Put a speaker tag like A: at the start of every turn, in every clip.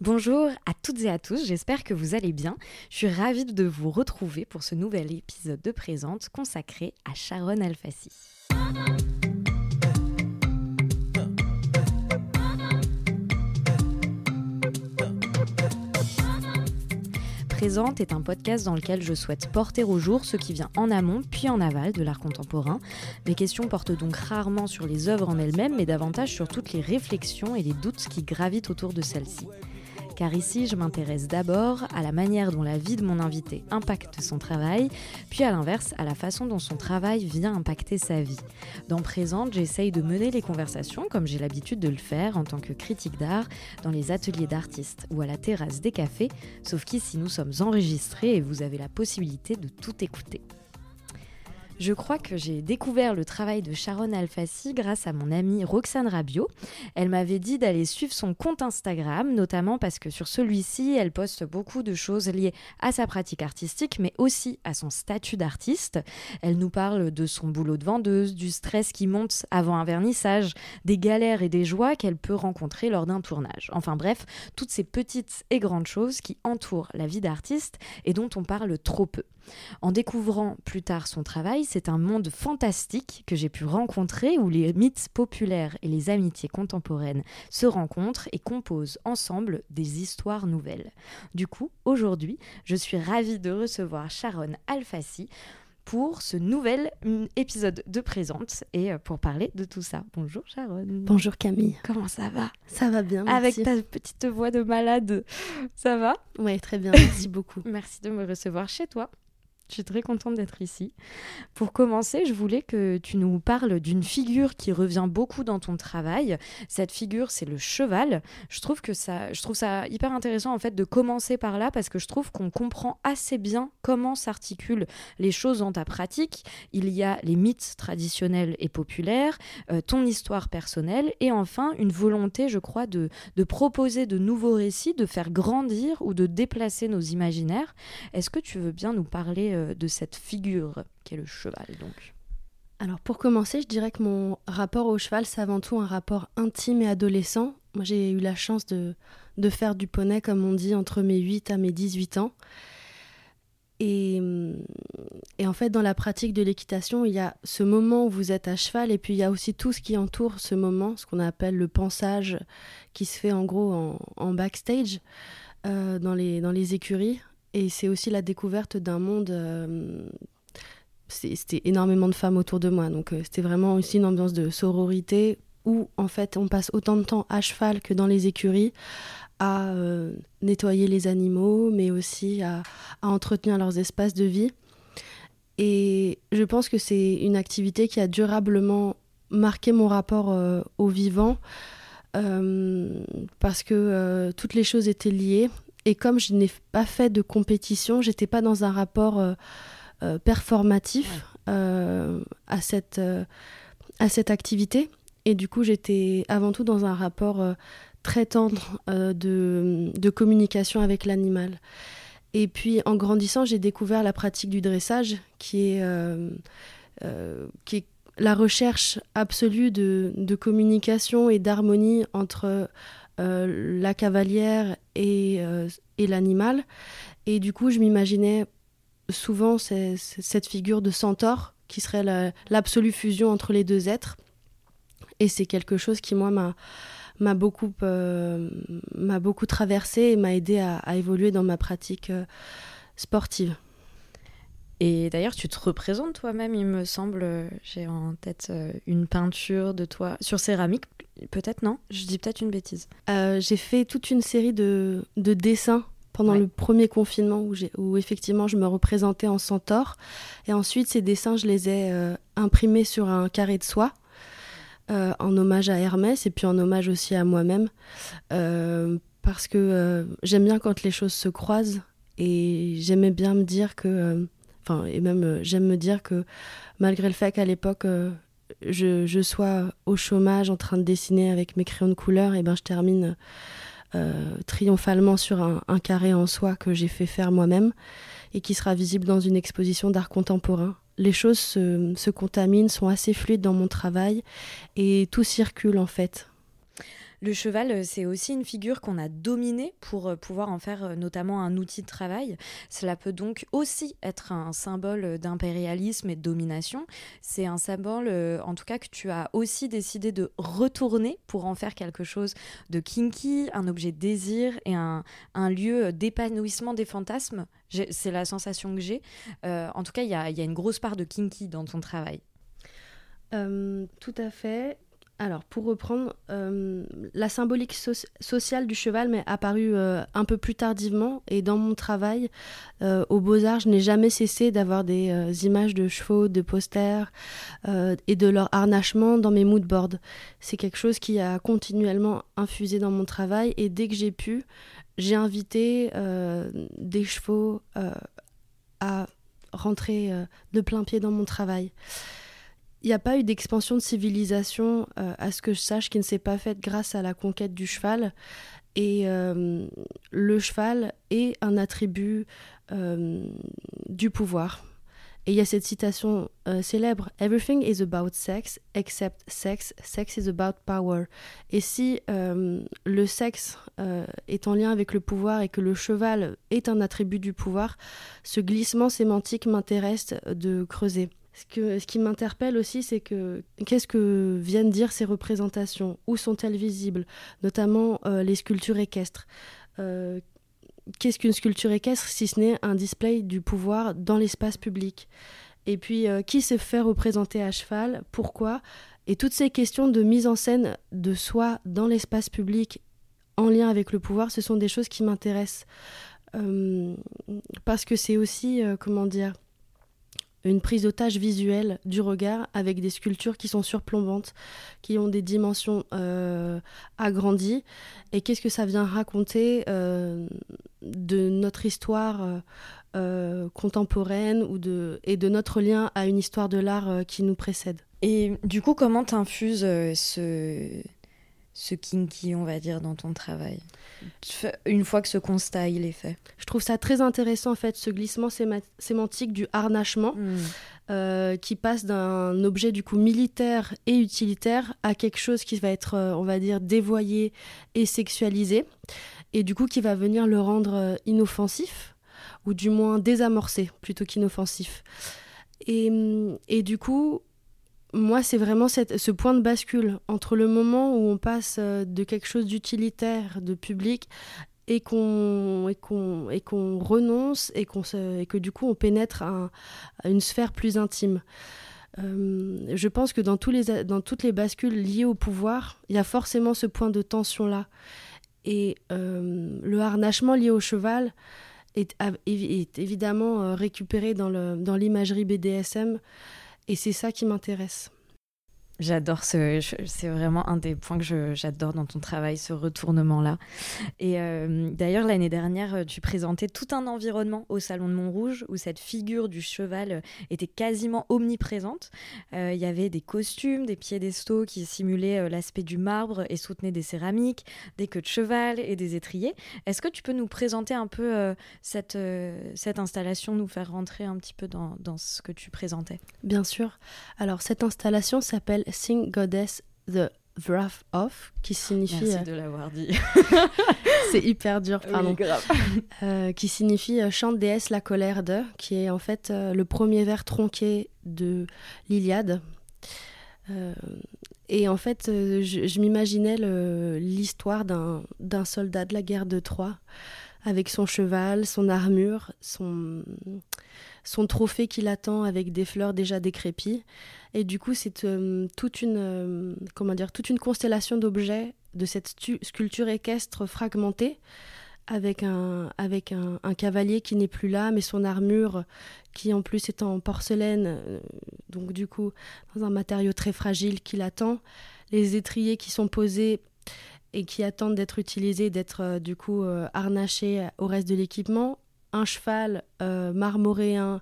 A: Bonjour à toutes et à tous, j'espère que vous allez bien. Je suis ravie de vous retrouver pour ce nouvel épisode de Présente consacré à Sharon Alfassi. Présente est un podcast dans lequel je souhaite porter au jour ce qui vient en amont puis en aval de l'art contemporain. Mes questions portent donc rarement sur les œuvres en elles-mêmes, mais davantage sur toutes les réflexions et les doutes qui gravitent autour de celles-ci car ici je m'intéresse d'abord à la manière dont la vie de mon invité impacte son travail, puis à l'inverse à la façon dont son travail vient impacter sa vie. Dans Présente, j'essaye de mener les conversations comme j'ai l'habitude de le faire en tant que critique d'art dans les ateliers d'artistes ou à la terrasse des cafés, sauf qu'ici nous sommes enregistrés et vous avez la possibilité de tout écouter. Je crois que j'ai découvert le travail de Sharon Alfassi grâce à mon amie Roxane Rabio. Elle m'avait dit d'aller suivre son compte Instagram, notamment parce que sur celui-ci, elle poste beaucoup de choses liées à sa pratique artistique, mais aussi à son statut d'artiste. Elle nous parle de son boulot de vendeuse, du stress qui monte avant un vernissage, des galères et des joies qu'elle peut rencontrer lors d'un tournage. Enfin bref, toutes ces petites et grandes choses qui entourent la vie d'artiste et dont on parle trop peu. En découvrant plus tard son travail, c'est un monde fantastique que j'ai pu rencontrer où les mythes populaires et les amitiés contemporaines se rencontrent et composent ensemble des histoires nouvelles. Du coup, aujourd'hui, je suis ravie de recevoir Sharon Alfassi pour ce nouvel mm, épisode de Présente et euh, pour parler de tout ça. Bonjour Sharon.
B: Bonjour Camille.
A: Comment ça va?
B: Ça va bien.
A: Avec ta petite voix de malade, ça va?
B: Oui, très bien. Merci beaucoup.
A: Merci de me recevoir chez toi. Je suis très contente d'être ici. Pour commencer, je voulais que tu nous parles d'une figure qui revient beaucoup dans ton travail. Cette figure, c'est le cheval. Je trouve que ça, je trouve ça hyper intéressant en fait de commencer par là parce que je trouve qu'on comprend assez bien comment s'articulent les choses dans ta pratique. Il y a les mythes traditionnels et populaires, euh, ton histoire personnelle et enfin une volonté, je crois, de, de proposer de nouveaux récits, de faire grandir ou de déplacer nos imaginaires. Est-ce que tu veux bien nous parler de cette figure qu'est le cheval donc
B: Alors pour commencer, je dirais que mon rapport au cheval, c'est avant tout un rapport intime et adolescent. Moi j'ai eu la chance de, faire du poney, comme on dit, entre mes 8 à mes 18 ans. Et, en fait, dans la pratique de l'équitation, il y a ce moment où vous êtes à cheval, et puis il y a aussi tout ce qui entoure ce moment, ce qu'on appelle le pensage, qui se fait en gros en, backstage, euh, dans les écuries. Et c'est aussi la découverte d'un monde. Euh, c'était énormément de femmes autour de moi. Donc euh, c'était vraiment aussi une ambiance de sororité où en fait on passe autant de temps à cheval que dans les écuries à euh, nettoyer les animaux, mais aussi à, entretenir leurs espaces de vie. Et je pense que c'est une activité qui a durablement marqué mon rapport au vivant. parce que toutes les choses étaient liées et comme je n'ai pas fait de compétition, j'étais pas dans un rapport euh, euh, performatif euh, à, cette, à cette activité. Et du coup, j'étais avant tout dans un rapport très tendre de, de, communication avec l'animal. Et puis, en grandissant, j'ai découvert la pratique du dressage, qui est, qui est la recherche absolue de, de communication et d'harmonie entre la cavalière euh, et, l'animal. Et du coup, je m'imaginais souvent cette figure de centaure qui serait l'absolue fusion entre les deux êtres. Et c'est quelque chose qui, moi, m'a beaucoup, euh, traversé et m'a aidé à, évoluer dans ma pratique sportive.
A: Et d'ailleurs, tu te représentes toi-même, il me semble. J'ai en tête une peinture de toi sur céramique Peut-être non, je dis peut-être une bêtise.
B: Euh, j'ai fait toute une série de, dessins pendant le premier confinement où, où, effectivement je me représentais en centaure. Et ensuite, ces dessins, je les ai euh, imprimés sur un carré de soie. Euh, en hommage à Hermès et puis en hommage aussi à moi-même parce que j'aime bien quand les choses se croisent et j'aimais bien me dire que et même j'aime me dire que malgré le fait qu'à l'époque je, sois au chômage en train de dessiner avec mes crayons de couleur, et ben je termine euh, triomphalement sur un, carré en soie que j'ai fait faire moi-même et qui sera visible dans une exposition d'art contemporain. Les choses se, se, contaminent, sont assez fluides dans mon travail et tout circule en fait.
A: Le cheval, euh, c'est aussi une figure qu'on a dominée pour euh, pouvoir en faire euh, notamment un outil de travail. Cela peut donc aussi être un symbole d'impérialisme et de domination. C'est un symbole, en tout cas, que tu as aussi décidé de retourner pour en faire quelque chose de kinky, un objet de désir et un, lieu d'épanouissement des fantasmes. C'est la sensation que j'ai. en tout cas, il y a, une grosse part de kinky dans ton travail.
B: tout à fait. Alors, pour reprendre, euh, la symbolique sociale du cheval m'est apparue euh, un peu plus tardivement et dans mon travail euh, au Beaux-Arts, je n'ai jamais cessé d'avoir des images de chevaux, de posters et de leur harnachement dans mes moodboards. C'est quelque chose qui a continuellement infusé dans mon travail et dès que j'ai pu, j'ai invité des chevaux à rentrer de plein pied dans mon travail il n'y a pas eu d'expansion de civilisation, euh, à ce que je sache, qui ne s'est pas faite grâce à la conquête du cheval. Et euh, le cheval est un attribut euh, du pouvoir. Et il y a cette citation célèbre Everything is about sex except sex. Sex is about power. Et si le sexe est en lien avec le pouvoir et que le cheval est un attribut du pouvoir, ce glissement sémantique m'intéresse de creuser. Ce, qui m'interpelle aussi, c'est que qu'est-ce que viennent dire ces représentations? Où sont-elles visibles? Notamment euh, les sculptures équestres. Euh, qu'est-ce qu'une sculpture équestre si ce n'est un display du pouvoir dans l'espace public? Et puis, euh, qui se fait représenter à cheval? Pourquoi? Et toutes ces questions de mise en scène de soi dans l'espace public en lien avec le pouvoir, ce sont des choses qui m'intéressent. parce que c'est aussi, comment dire, une prise d'otage visuelle du regard avec des sculptures qui sont surplombantes, qui ont des dimensions euh, agrandies. Et qu'est-ce que ça vient raconter euh, de notre histoire euh, contemporaine ou de, et de notre lien à une histoire de l'art qui nous précède?
A: Et du coup, comment t'infuses ce ce kinky, on va dire, dans ton travail Une fois que ce constat, il est fait.
B: Je trouve ça très intéressant, en fait, ce glissement sémantique du harnachement, hmm. euh, qui passe d'un objet, du coup, militaire et utilitaire à quelque chose qui va être, euh, on va dire, dévoyé et sexualisé, et du coup, qui va venir le rendre euh, inoffensif, ou du moins désamorcé, plutôt qu'inoffensif. Et, et du coup, moi, c'est vraiment ce point de bascule entre le moment où on passe euh, de quelque chose d'utilitaire, de public, et qu'on renonce et qu'on et que du coup on pénètre à, une sphère plus intime. Euh, je pense que dans, tous les, toutes les bascules liées au pouvoir, il y a forcément ce point de tension là. Et euh, le harnachement lié au cheval est, est évidemment récupéré dans l'imagerie BDSM. Et c'est ça qui m'intéresse.
A: J'adore ce, c'est vraiment un des points que j'adore dans ton travail, ce retournement-là. Et euh, d'ailleurs, l'année dernière, tu présentais tout un environnement au Salon de Montrouge où cette figure du cheval était quasiment omniprésente. Euh, il y avait des costumes, des piédestaux qui simulaient euh, l'aspect du marbre et soutenaient des céramiques, des queues de cheval et des étriers. Est-ce que tu peux nous présenter un peu cette, cette installation, nous faire rentrer un petit peu dans ce que tu présentais?
B: Bien sûr. Alors, cette installation s'appelle Sing Goddess the Wrath of, qui signifie.
A: Merci de l'avoir dit.
B: c'est hyper dur, pardon. Euh, qui signifie euh, Chante déesse la colère de, qui est en fait euh, le premier vers tronqué de l'Iliade. et en fait, je, m'imaginais l'histoire d'un soldat de la guerre de Troie, avec son cheval, son armure, son, trophée qui l'attend avec des fleurs déjà décrépies. Et du coup, c'est euh, toute une euh, comment dire toute une constellation d'objets de cette sculpture équestre fragmentée avec un avec un, cavalier qui n'est plus là, mais son armure qui en plus est en porcelaine, euh, donc du coup dans un matériau très fragile qui l'attend, les étriers qui sont posés et qui attendent d'être utilisés, d'être du coup harnachés au reste de l'équipement, un cheval euh, marmoréen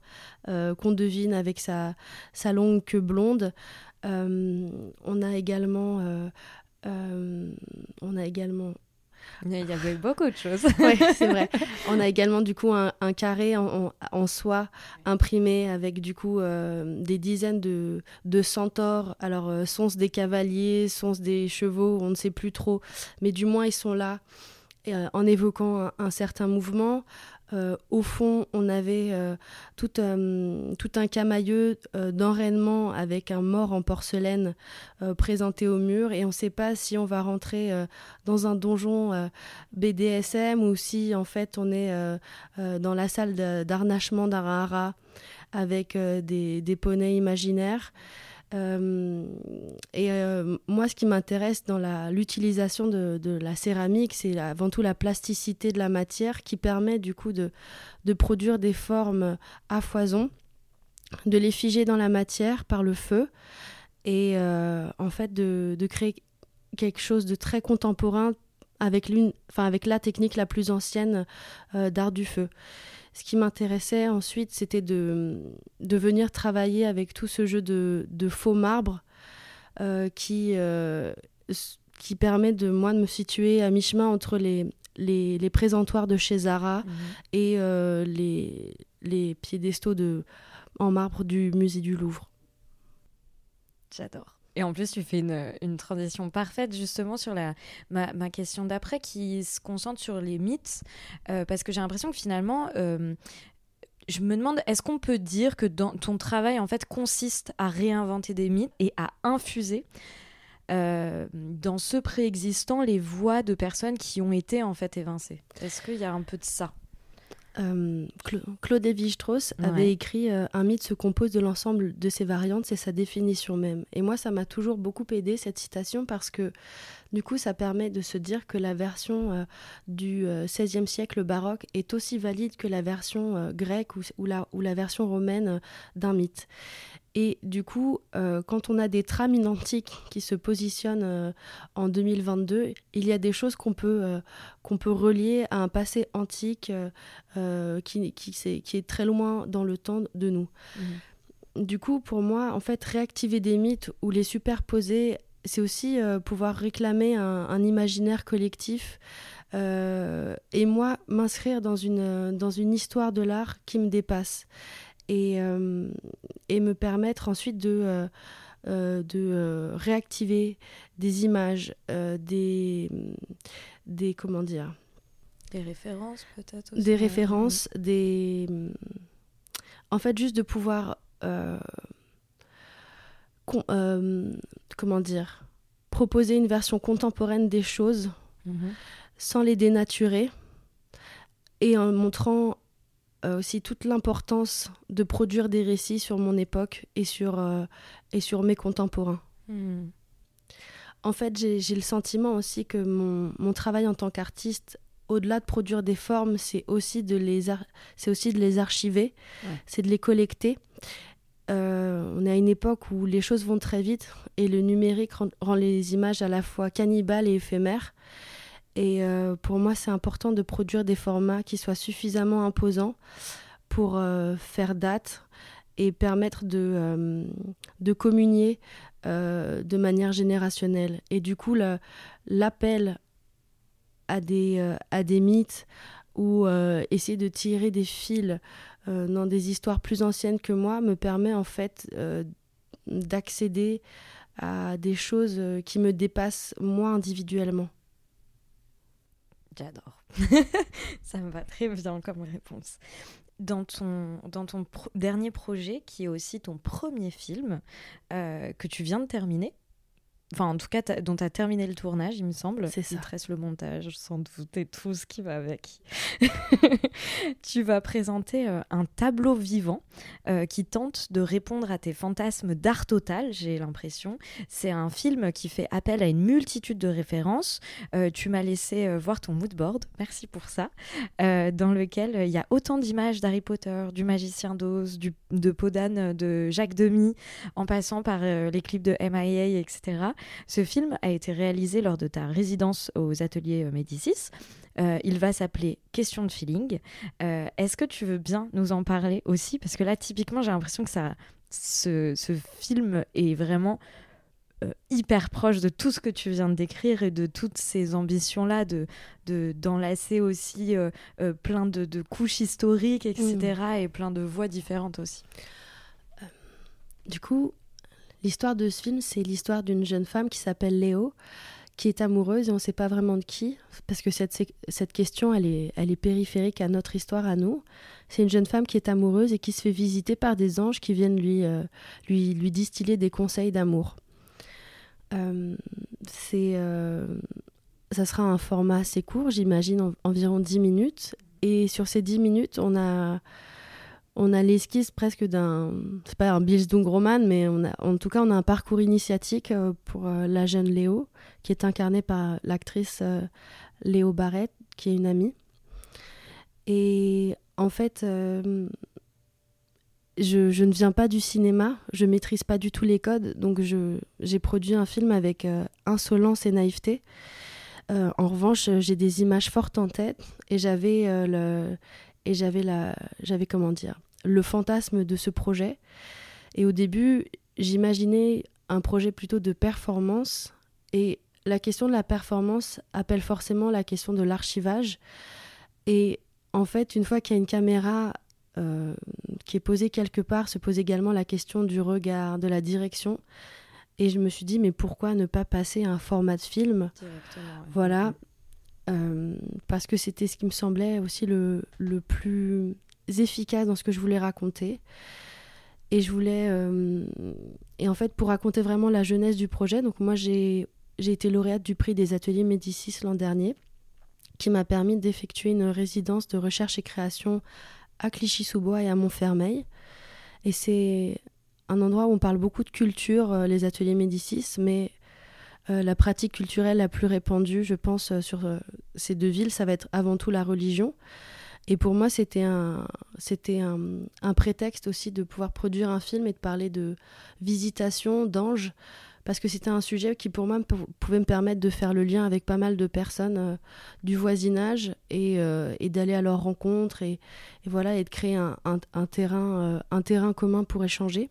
B: euh, qu'on devine avec sa, sa, longue queue blonde. Euh, on a également, on a également
A: Il y avait beaucoup de choses.
B: oui, c'est vrai. On a également du coup un, carré en, soie imprimé avec du coup euh, des dizaines de, de centaures. Alors, euh, sont-ce des cavaliers, sont-ce des chevaux, on ne sait plus trop. Mais du moins, ils sont là euh, en évoquant un certain mouvement. Euh, au fond, on avait euh, tout, euh, tout, un camailleux d'enraînement avec un mort en porcelaine présenté au mur et on ne sait pas si on va rentrer dans un donjon BDSM ou si en fait on est dans la salle d'arnachement d'Arahara avec des, des, poneys imaginaires. Euh, et euh, moi, ce qui m'intéresse dans l'utilisation de, la céramique, c'est avant tout la plasticité de la matière qui permet du coup de, produire des formes à foison, de les figer dans la matière par le feu et euh, en fait de, créer quelque chose de très contemporain avec la technique la plus ancienne d'art du feu. Ce qui m'intéressait ensuite, c'était de, de venir travailler avec tout ce jeu de, de faux marbre euh, qui, euh, qui permet de moi de me situer à mi-chemin entre les, les, les, présentoirs de chez Zara mhm. et euh, les, les piédestaux de, en marbre du musée du Louvre.
A: J'adore. Et en plus, tu fais une, transition parfaite justement sur la, ma, question d'après qui se concentre sur les mythes, euh, parce que j'ai l'impression que finalement, euh, je me demande, est-ce qu'on peut dire que ton travail en fait consiste à réinventer des mythes et à infuser euh, dans ce préexistant les voix de personnes qui ont été en fait évincées? Est-ce qu'il y a un peu de ça?
B: Euh, Claude Lévi-Strauss avait écrit euh, Un mythe se compose de l'ensemble de ses variantes, c'est sa définition même. Et moi, ça m'a toujours beaucoup aidé cette citation parce que du coup, ça permet de se dire que la version euh, du XVIe siècle baroque est aussi valide que la version grecque ou, la, ou, la, version romaine d'un mythe. Et du coup, euh, quand on a des trames identiques qui se positionnent euh, en 2022, il y a des choses qu'on peut, euh, qu'on peut relier à un passé antique qui, qui, est, qui, est, très loin dans le temps de nous. Mmh. Du coup, pour moi, en fait, réactiver des mythes ou les superposer, c'est aussi pouvoir réclamer un, un imaginaire collectif. et moi, m'inscrire dans une, dans une histoire de l'art qui me dépasse et, euh, et me permettre ensuite de, euh, euh, de réactiver des images, des, des. Comment dire
A: Des références peut-être
B: Des références, des. En fait, juste de pouvoir. comment dire proposer une version contemporaine des choses mhm. sans les dénaturer et en montrant euh, aussi toute l'importance de produire des récits sur mon époque et sur, euh, et sur mes contemporains. Hmm. En fait, j'ai le sentiment aussi que mon, mon travail en tant qu'artiste, au-delà de produire des formes, c'est aussi, de les c'est aussi de les archiver, c'est de les collecter. Euh, on est à une époque où les choses vont très vite et le numérique rend les images à la fois cannibales et éphémères. Et euh, pour moi, c'est important de produire des formats qui soient suffisamment imposants pour euh, faire date et permettre de, euh, communier de manière générationnelle. Et du coup, l'appel à des mythes ou essayer de tirer des fils dans des histoires plus anciennes que moi me permet en fait d'accéder à des choses qui me dépassent moi individuellement.
A: J'adore. ça me va très bien comme réponse. Dans ton, dans ton dernier projet, qui est aussi ton premier film, euh, que tu viens de terminer, enfin en tout cas dont tu as terminé le tournage, il me semble.
B: C'est ça. Il
A: te reste le montage, sans doute, et tout ce qui va avec. tu vas présenter euh, un tableau vivant euh, qui tente de répondre à tes fantasmes d'art total, j'ai l'impression. C'est un film qui fait appel à une multitude de références. Euh, tu m'as laissé voir ton moodboard, merci pour ça, dans lequel il y a autant d'images d'Harry Potter, du Magicien d'Oz, de Podane, de Jacques Demy, en passant par les clips de MIA, etc. Ce film a été réalisé lors de ta résidence aux ateliers euh, Médicis. Euh, il va s'appeler Question de feeling. Euh, est-ce que tu veux bien nous en parler aussi? Parce que là, typiquement, j'ai l'impression que ça, ce, film est vraiment hyper proche de tout ce que tu viens de décrire et de toutes ces ambitions-là, de, d'enlacer aussi plein de, couches historiques, etc., mm. et plein de voix différentes aussi.
B: Du coup, l'histoire de ce film, c'est l'histoire d'une jeune femme qui s'appelle Léo, qui est amoureuse et on ne sait pas vraiment de qui, parce que cette, question, elle est, périphérique à notre histoire, à nous. C'est une jeune femme qui est amoureuse et qui se fait visiter par des anges qui viennent lui, euh, lui, lui distiller des conseils d'amour. Euh, euh, ça sera un format assez court, j'imagine environ 10 minutes. Et sur ces 10 minutes, on a on a l'esquisse presque d'un, c'est pas un Bildungsroman, mais on a, en tout cas, on a un parcours initiatique euh, pour euh, la jeune Léo, qui est incarnée par l'actrice euh, Léo Barrett, qui est une amie. Et en fait, je, ne viens pas du cinéma, je maîtrise pas du tout les codes, donc j'ai produit un film avec insolence et naïveté. en revanche, j'ai des images fortes en tête et j'avais le j'avais comment dire le fantasme de ce projet. Et au début, j'imaginais un projet plutôt de performance. Et la question de la performance appelle forcément la question de l'archivage. Et en fait, une fois qu'il y a une caméra euh, qui est posée quelque part, se pose également la question du regard, de la direction. Et je me suis dit, mais pourquoi ne pas passer à un format de film? Voilà. Euh, parce que c'était ce qui me semblait aussi le, le plus efficace dans ce que je voulais raconter. Et je voulais. Euh, et en fait, pour raconter vraiment la jeunesse du projet, donc moi j'ai été lauréate du prix des ateliers Médicis l'an dernier, qui m'a permis d'effectuer une résidence de recherche et création à Clichy-sous-Bois et à Montfermeil. Et c'est un endroit où on parle beaucoup de culture, euh, les ateliers Médicis, mais euh, la pratique culturelle la plus répandue, je pense, sur ces deux villes, ça va être avant tout la religion. Et pour moi, c'était un, c'était un, prétexte aussi de pouvoir produire un film et de parler de visitation, d'anges, parce que c'était un sujet qui pour moi pouvait me permettre de faire le lien avec pas mal de personnes euh, du voisinage et, euh, et d'aller à leur rencontre et, voilà et de créer un, un, terrain, euh, un terrain commun pour échanger.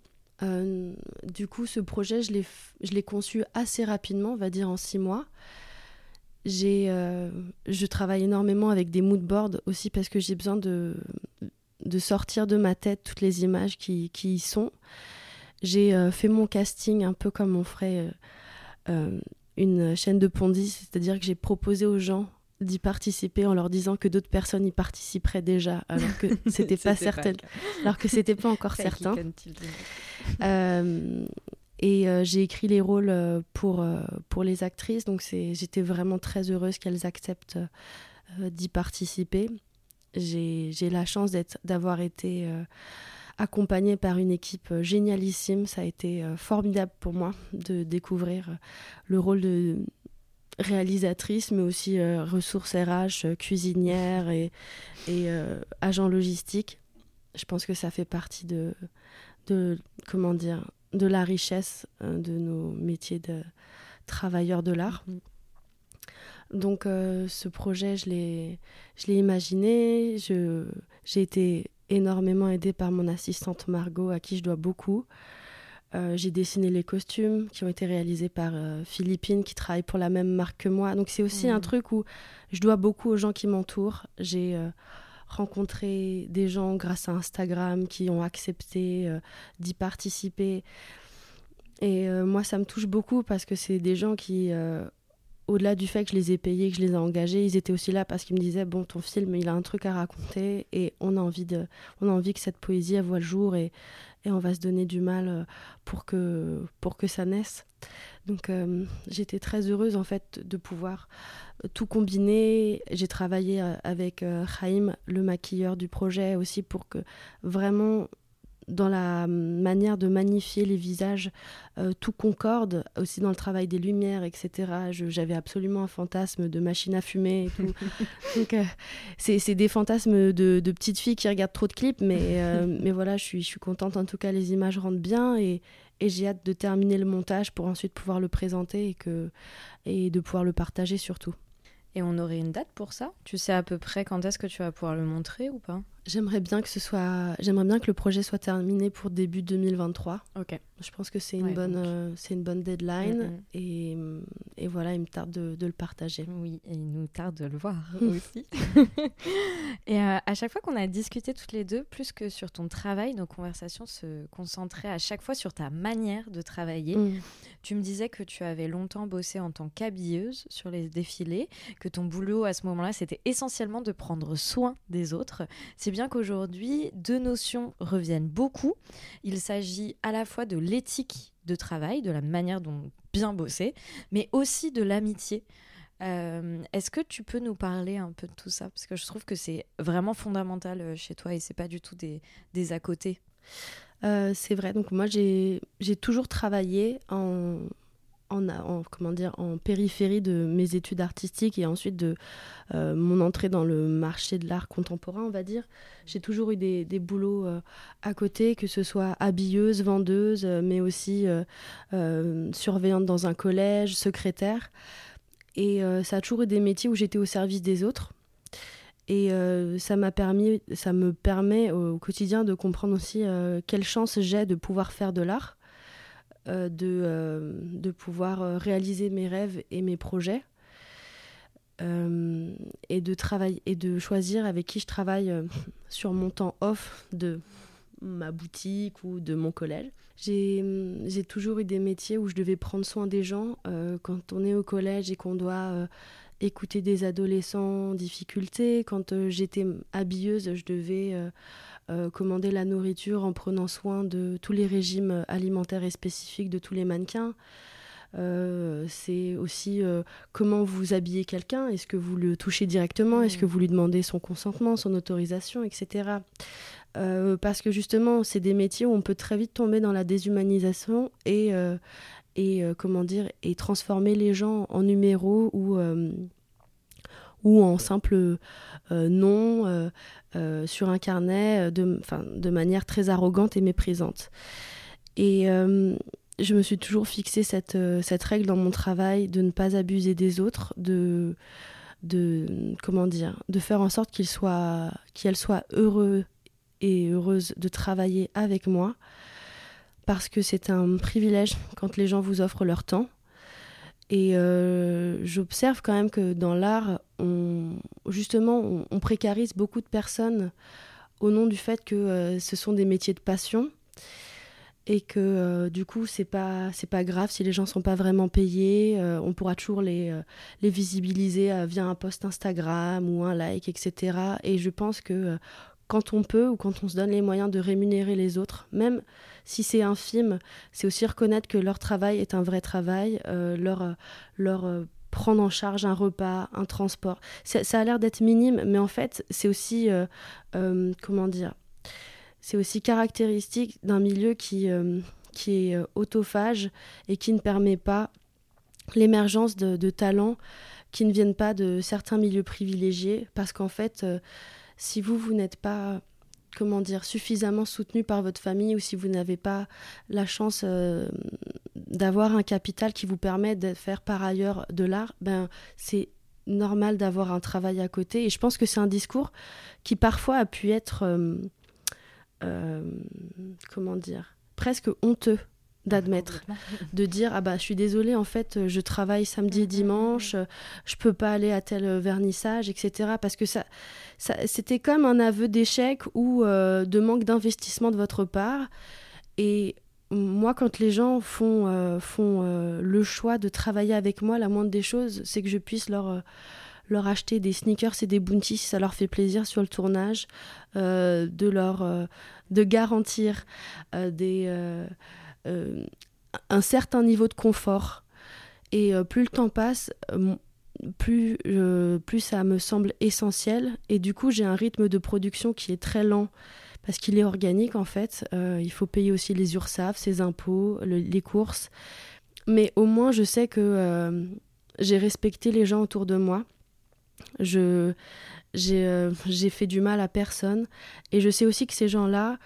B: du coup, ce projet, je l'ai, je l'ai conçu assez rapidement, on va dire en six mois. J'ai, euh, je travaille énormément avec des mood boards aussi parce que j'ai besoin de, de sortir de ma tête toutes les images qui, qui y sont. J'ai euh, fait mon casting un peu comme on ferait euh, une chaîne de Pondy, c'est-à-dire que j'ai proposé aux gens d'y participer en leur disant que d'autres personnes y participeraient déjà alors que c'était pas certain. alors que c'était pas encore certain et euh, j'ai écrit les rôles euh, pour, euh, pour les actrices, donc j'étais vraiment très heureuse qu'elles acceptent d'y participer. J'ai la chance d'avoir été accompagnée par une équipe génialissime. Ça a été formidable pour moi de découvrir le rôle de réalisatrice, mais aussi ressources RH, cuisinière et, et agent logistique. Je pense que ça fait partie de, de comment dire, de la richesse euh, de nos métiers de travailleurs de l'art. Mhm. Donc euh, ce projet, je l'ai, imaginé. J'ai été énormément aidée par mon assistante Margot, à qui je dois beaucoup. Euh, j'ai dessiné les costumes qui ont été réalisés par Philippine, qui travaille pour la même marque que moi. Donc c'est aussi un mhm. truc où je dois beaucoup aux gens qui m'entourent. J'ai rencontrer des gens grâce à Instagram qui ont accepté euh, d'y participer. Et euh, moi, ça me touche beaucoup parce que c'est des gens qui, euh, au-delà du fait que je les ai payés, que je les ai engagés, ils étaient aussi là parce qu'ils me disaient bon, ton film, il a un truc à raconter et on a envie que cette poésie voit le jour et, et on va se donner du mal pour que ça naisse. Donc j'étais très heureuse en fait de pouvoir tout combiner. J'ai travaillé euh, avec Chaim, euh, le maquilleur du projet aussi, pour que vraiment dans la manière de magnifier les visages, euh, tout concorde, aussi dans le travail des lumières, etc. J'avais absolument un fantasme de machine à fumer et tout. Donc, c'est des fantasmes de, de, petites filles qui regardent trop de clips, mais, mais voilà, je suis, je suis contente. En tout cas, les images rentrent bien et, et j'ai hâte de terminer le montage pour ensuite pouvoir le présenter et, que, et de pouvoir le partager surtout.
A: Et on aurait une date pour ça? Tu sais à peu près quand est-ce que tu vas pouvoir le montrer ou pas?
B: J'aimerais bien que ce soit, j'aimerais bien que le projet soit terminé pour début 2023.
A: Ok.
B: Je pense que c'est une bonne, euh, c'est une bonne deadline mm, mm. et, et, voilà, il me tarde de, de, le partager.
A: Oui, et il nous tarde de le voir aussi. et euh, à chaque fois qu'on a discuté toutes les deux, plus que sur ton travail, nos conversations se concentraient à chaque fois sur ta manière de travailler. Mm. Tu me disais que tu avais longtemps bossé en tant qu'habilleuse sur les défilés, que ton boulot à ce moment-là, c'était essentiellement de prendre soin des autres. C'est bien qu'aujourd'hui, deux notions reviennent beaucoup. Il s'agit à la fois de l'éthique de travail, de la manière dont bien bosser, mais aussi de l'amitié. Euh, est-ce que tu peux nous parler un peu de tout ça? Parce que je trouve que c'est vraiment fondamental euh, chez toi et c'est pas du tout des, à côté.
B: Euh, c'est vrai. Donc moi, j'ai toujours travaillé en, en, comment dire, en périphérie de mes études artistiques et ensuite de euh, mon entrée dans le marché de l'art contemporain, on va dire. J'ai toujours eu des, des boulots euh, à côté, que ce soit habilleuse, vendeuse, euh, mais aussi surveillante dans un collège, secrétaire. Et ça a toujours eu des métiers où j'étais au service des autres. Et ça m'a permis, ça me permet au quotidien de comprendre aussi quelle chance j'ai de pouvoir faire de l'art euh, de, euh, de pouvoir euh, réaliser mes rêves et mes projets. et de travailler et de choisir avec qui je travaille sur mon temps off de ma boutique ou de mon collège. J'ai toujours eu des métiers où je devais prendre soin des gens. quand on est au collège et qu'on doit écouter des adolescents en difficulté, quand j'étais habilleuse, je devais euh, commander la nourriture en prenant soin de tous les régimes alimentaires et spécifiques de tous les mannequins. Euh, c'est aussi euh, comment vous habillez quelqu'un. Est-ce que vous le touchez directement? Est-ce que vous lui demandez son consentement, son autorisation, etc. parce que justement, c'est des métiers où on peut très vite tomber dans la déshumanisation et, et comment dire, et transformer les gens en numéros ou ou en simple euh, nom euh, euh, sur un carnet de, manière très arrogante et méprisante. Et je me suis toujours fixé cette, règle dans mon travail de ne pas abuser des autres, de, de de faire en sorte soient, qu'ils soient heureux et heureuses de travailler avec moi, parce que c'est un privilège quand les gens vous offrent leur temps. Et euh, j'observe quand même que dans l'art, on, justement, on, précarise beaucoup de personnes au nom du fait que euh, ce sont des métiers de passion et que euh, du coup c'est pas c'est pas grave si les gens sont pas vraiment payés on pourra toujours les, les visibiliser via un post Instagram ou un like etc et je pense que quand on peut ou quand on se donne les moyens de rémunérer les autres, même si c'est infime, c'est aussi reconnaître que leur travail est un vrai travail, euh, leur, euh, leur euh, prendre en charge un repas, un transport. Ça, a l'air d'être minime, mais en fait, c'est aussi, comment dire, c'est aussi caractéristique d'un milieu qui, qui est autophage et qui ne permet pas l'émergence de, de talents qui ne viennent pas de certains milieux privilégiés, parce qu'en fait, si vous, vous n'êtes pas comment dire, suffisamment soutenu par votre famille ou si vous n'avez pas la chance euh, d'avoir un capital qui vous permet de faire par ailleurs de l'art, ben c'est normal d'avoir un travail à côté. Et je pense que c'est un discours qui parfois a pu être, euh, euh, comment dire, presque honteux d'admettre, de dire ah bah je suis désolée en fait je travaille samedi et mm, dimanche, je peux pas aller à tel vernissage etc parce que ça, ça c'était comme un aveu d'échec ou euh, de manque d'investissement de votre part. Et moi quand les gens font euh, font euh, le choix de travailler avec moi la moindre des choses c'est que je puisse leur leur acheter des sneakers et des bounties si ça leur fait plaisir sur le tournage de leur de garantir des un certain niveau de confort. Et euh, plus le temps passe, euh, plus, plus ça me semble essentiel. Et du coup, j'ai un rythme de production qui est très lent parce qu'il est organique en fait. il faut payer aussi les URSAF, ses impôts, les courses. Mais au moins, je sais que j'ai respecté les gens autour de moi. Je, j'ai, fait du mal à personne. Et je sais aussi que ces gens-là,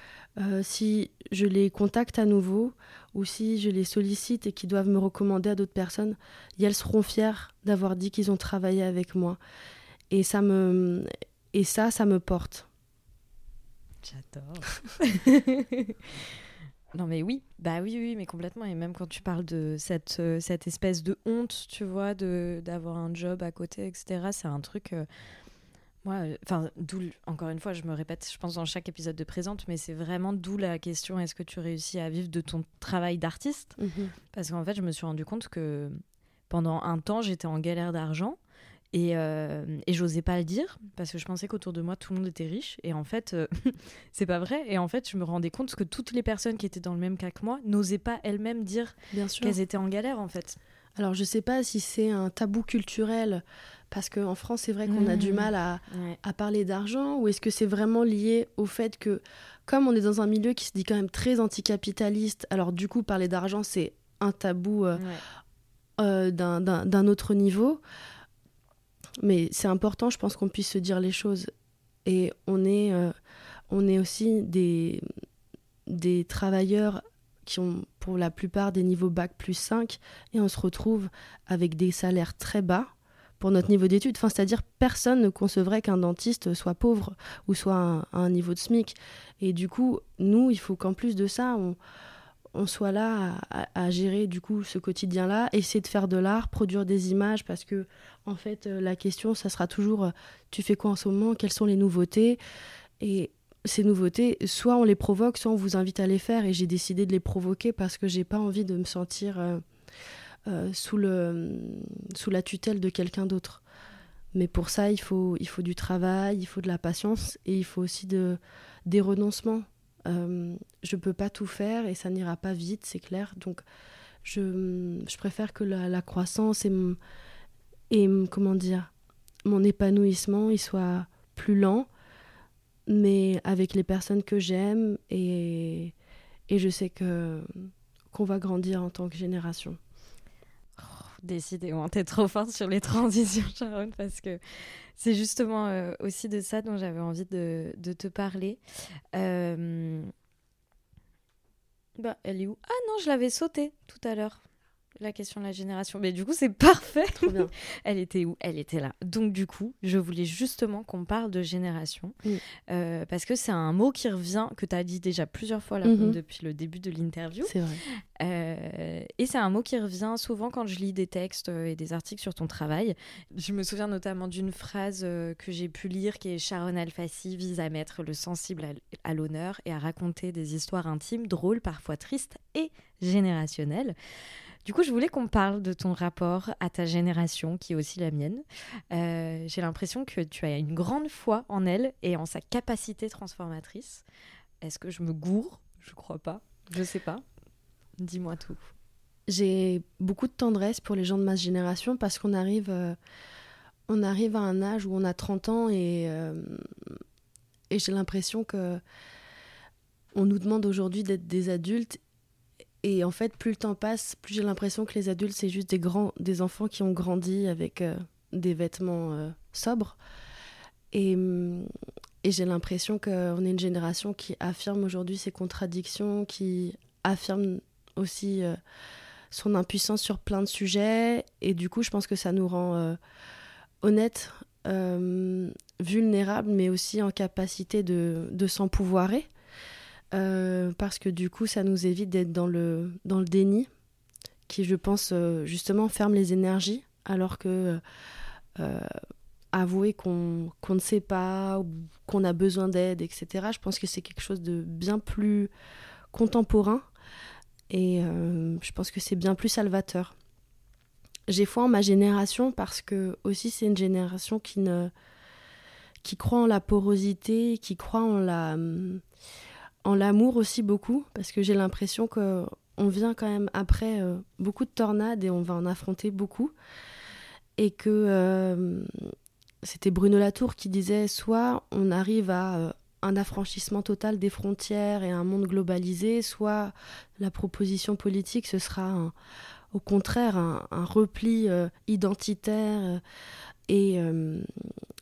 B: si je les contacte à nouveau ou si je les sollicite et qu'ils doivent me recommander à d'autres personnes, elles seront fières d'avoir dit qu'ils ont travaillé avec moi. Et ça, me, et ça, ça me porte.
A: J'adore. non mais oui, bah oui, oui, mais complètement. Et même quand tu parles de cette, euh, cette espèce de honte, tu vois, d'avoir un job à côté, etc. C'est un truc. euh, moi, euh, enfin, d'où encore une fois, je me répète, je pense dans chaque épisode de présente, mais c'est vraiment d'où la question est-ce que tu réussis à vivre de ton travail d'artiste?
B: Mhm.
A: Parce qu'en fait, je me suis rendu compte que pendant un temps, j'étais en galère d'argent. Et, euh, et j'osais pas le dire parce que je pensais qu'autour de moi tout le monde était riche et en fait euh, c'est pas vrai et en fait je me rendais compte que toutes les personnes qui étaient dans le même cas que moi n'osaient pas elles-mêmes dire qu'elles étaient en galère en fait.
B: Alors je sais pas si c'est un tabou culturel, parce qu'en France c'est vrai qu'on a du
A: Mhm.
B: mal à,
A: Ouais.
B: à parler d'argent, ou est-ce que c'est vraiment lié au fait que, comme on est dans un milieu qui se dit quand même très anticapitaliste, alors du coup parler d'argent c'est un tabou euh, euh, d'un autre niveau, mais c'est important je pense qu'on puisse se dire les choses. Et on est, euh, on est aussi des, des travailleurs qui ont pour la plupart des niveaux bac plus 5 et on se retrouve avec des salaires très bas pour notre niveau d'études. Enfin, c'est-à-dire personne ne concevrait qu'un dentiste soit pauvre ou soit un, à un niveau de SMIC. Et du coup, nous, il faut qu'en plus de ça, on, on soit là à gérer du coup ce quotidien-là, essayer de faire de l'art, produire des images, parce que en fait, euh, la question, ça sera toujours euh, tu fais quoi en ce moment, quelles sont les nouveautés? Et ces nouveautés, soit on les provoque, soit on vous invite à les faire. Et j'ai décidé de les provoquer parce que j'ai pas envie de me sentir euh, euh, sous, le, sous la tutelle de quelqu'un d'autre. Mais pour ça, il faut, du travail, il faut de la patience et il faut aussi de, des renoncements. Euh, je peux pas tout faire et ça n'ira pas vite, c'est clair. Donc, je, je préfère que la, croissance et, mon- comment dire, mon épanouissement, il soit plus lent, mais avec les personnes que j'aime et, je sais qu'on va grandir en tant que génération.
A: Décidément, t'es trop forte sur les transitions, Sharon, parce que c'est justement euh, aussi de ça dont j'avais envie de, te parler. Euh, Bah, elle est où? Ah non, je l'avais sautée tout à l'heure, la question de la génération. Mais du coup, c'est parfait.
B: Trop bien.
A: Elle était où? Elle était là. Donc du coup, je voulais justement qu'on parle de génération,
B: Mm.
A: euh, parce que c'est un mot qui revient, que tu as dit déjà plusieurs fois là,
B: Mhm.
A: depuis le début de l'interview.
B: C'est vrai.
A: Euh, et c'est un mot qui revient souvent quand je lis des textes euh, et des articles sur ton travail. Je me souviens notamment d'une phrase que j'ai pu lire qui est Sharon Alfassi vise à mettre le sensible à l'honneur et à raconter des histoires intimes, drôles, parfois tristes et générationnelles. Du coup, je voulais qu'on parle de ton rapport à ta génération, qui est aussi la mienne. Euh, j'ai l'impression que tu as une grande foi en elle et en sa capacité transformatrice. Est-ce que je me gourre? Je crois pas. Je sais pas. Dis-moi tout.
B: J'ai beaucoup de tendresse pour les gens de ma génération parce qu'on arrive, euh, arrive à un âge où on a 30 ans et, euh, et j'ai l'impression que on nous demande aujourd'hui d'être des adultes et en fait plus le temps passe, plus j'ai l'impression que les adultes c'est juste des grands, des enfants qui ont grandi avec euh, des vêtements euh, sobres et, hum, et j'ai l'impression qu'on est une génération qui affirme aujourd'hui ses contradictions, qui affirme aussi euh, son impuissance sur plein de sujets. Et du coup, je pense que ça nous rend honnêtes, vulnérables, mais aussi en capacité de, de s'empouvoirer. Euh, parce que du coup, ça nous évite d'être dans le, dans le déni, qui, je pense, euh, justement, ferme les énergies, alors que euh, avouer qu'on qu'on ne sait pas, qu'on a besoin d'aide, etc., je pense que c'est quelque chose de bien plus contemporain et je pense que c'est bien plus salvateur. J'ai foi en ma génération parce que aussi c'est une génération qui ne qui croit en la porosité, qui croit en la en l'amour aussi beaucoup parce que j'ai l'impression que on vient quand même après euh, beaucoup de tornades et on va en affronter beaucoup. Et que euh, c'était Bruno Latour qui disait soit on arrive à euh, un affranchissement total des frontières et un monde globalisé, soit la proposition politique, ce sera au contraire un, repli identitaire et,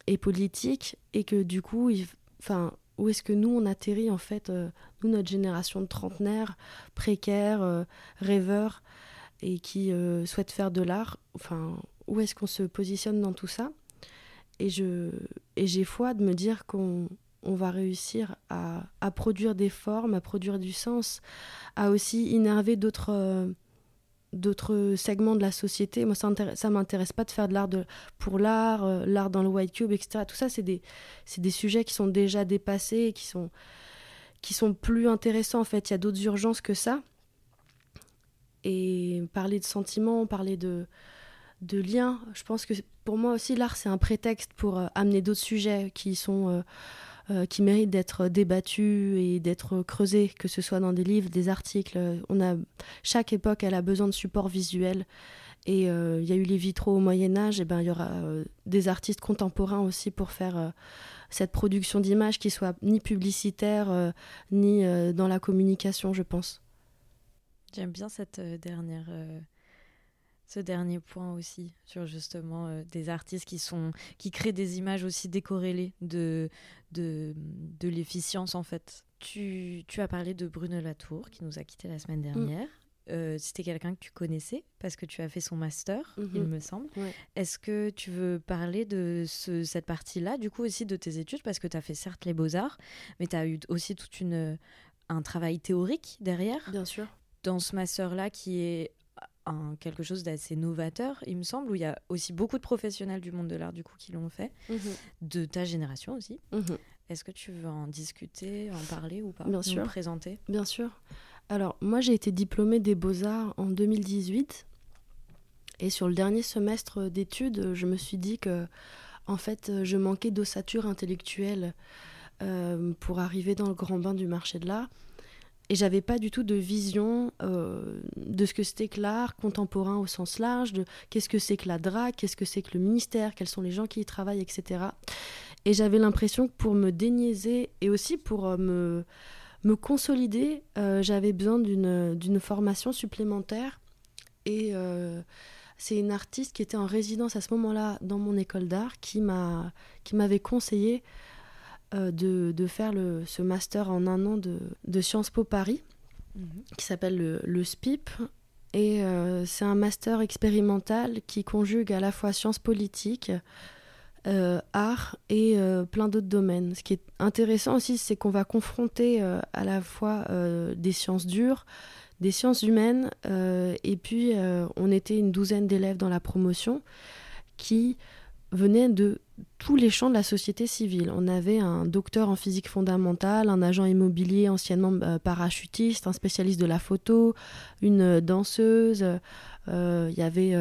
B: et politique, et que du coup, enfin, où est-ce que nous, on atterrit en fait, euh, nous, notre génération de trentenaires, précaires, euh, rêveurs, et qui euh, souhaitent faire de l'art, enfin, où est-ce qu'on se positionne dans tout ça? Et je et j'ai foi de me dire qu'on on va réussir à, produire des formes, à produire du sens, à aussi innerver d'autres d'autres segments de la société. Moi, ça m'intéresse pas de faire de l'art pour l'art, euh, l'art dans le white cube, etc. Tout ça, c'est des, des sujets qui sont déjà dépassés, qui sont, qui sont plus intéressants. En fait, il y a d'autres urgences que ça. Et parler de sentiments, parler de, de liens, je pense que pour moi aussi, l'art, c'est un prétexte pour euh, amener d'autres sujets qui sont... Euh, qui méritent d'être débattus et d'être creusés, que ce soit dans des livres, des articles. On a, chaque époque, elle a besoin de supports visuels. Et euh, il y a eu les vitraux au Moyen Âge, et ben il y aura euh, des artistes contemporains aussi pour faire cette production d'images qui soit ni publicitaire ni dans la communication, je pense.
A: J'aime bien cette dernière ce dernier point aussi sur justement euh, des artistes qui sont qui créent des images aussi décorrélées de de, de l'efficience en fait. Tu, tu, as parlé de Bruno Latour qui nous a quitté la semaine mm. dernière. Euh, c'était quelqu'un que tu connaissais parce que tu as fait son master, il mm-hmm. me semble. Est-ce que tu veux parler de ce, cette partie-là, du coup aussi de tes études, parce que tu as fait certes les beaux-arts, mais tu as eu aussi toute une un travail théorique derrière.
B: Bien sûr.
A: Dans ce master-là qui est quelque chose d'assez novateur, il me semble, où il y a aussi beaucoup de professionnels du monde de l'art du coup qui l'ont fait, mhm. de ta génération aussi. Mhm. Est-ce que tu veux en discuter, en parler ou pas
B: Bien sûr.
A: présenter
B: Bien sûr. Alors, moi, j'ai été diplômée des Beaux-Arts en 2018. Et sur le dernier semestre d'études, je me suis dit que, en fait, je manquais d'ossature intellectuelle euh, pour arriver dans le grand bain du marché de l'art. Et j'avais pas du tout de vision euh, de ce que c'était que l'art contemporain au sens large, de qu'est-ce que c'est que la DRAC, qu'est-ce que c'est que le ministère, quels sont les gens qui y travaillent, etc. Et j'avais l'impression que pour me déniaiser et aussi pour euh, me, me consolider, euh, j'avais besoin d'une formation supplémentaire. Et c'est une artiste qui était en résidence à ce moment-là dans mon école d'art qui m'avait conseillé euh, de, faire le, ce master en un an de, de Sciences Po Paris, mhm. qui s'appelle le, le, SPIP. Et euh, c'est un master expérimental qui conjugue à la fois sciences politiques, euh, art et plein d'autres domaines. Ce qui est intéressant aussi, c'est qu'on va confronter à la fois des sciences dures, des sciences humaines, et puis on était une douzaine d'élèves dans la promotion qui venaient de tous les champs de la société civile. On avait un docteur en physique fondamentale, un agent immobilier anciennement euh, parachutiste, un spécialiste de la photo, une euh, danseuse, euh, il y avait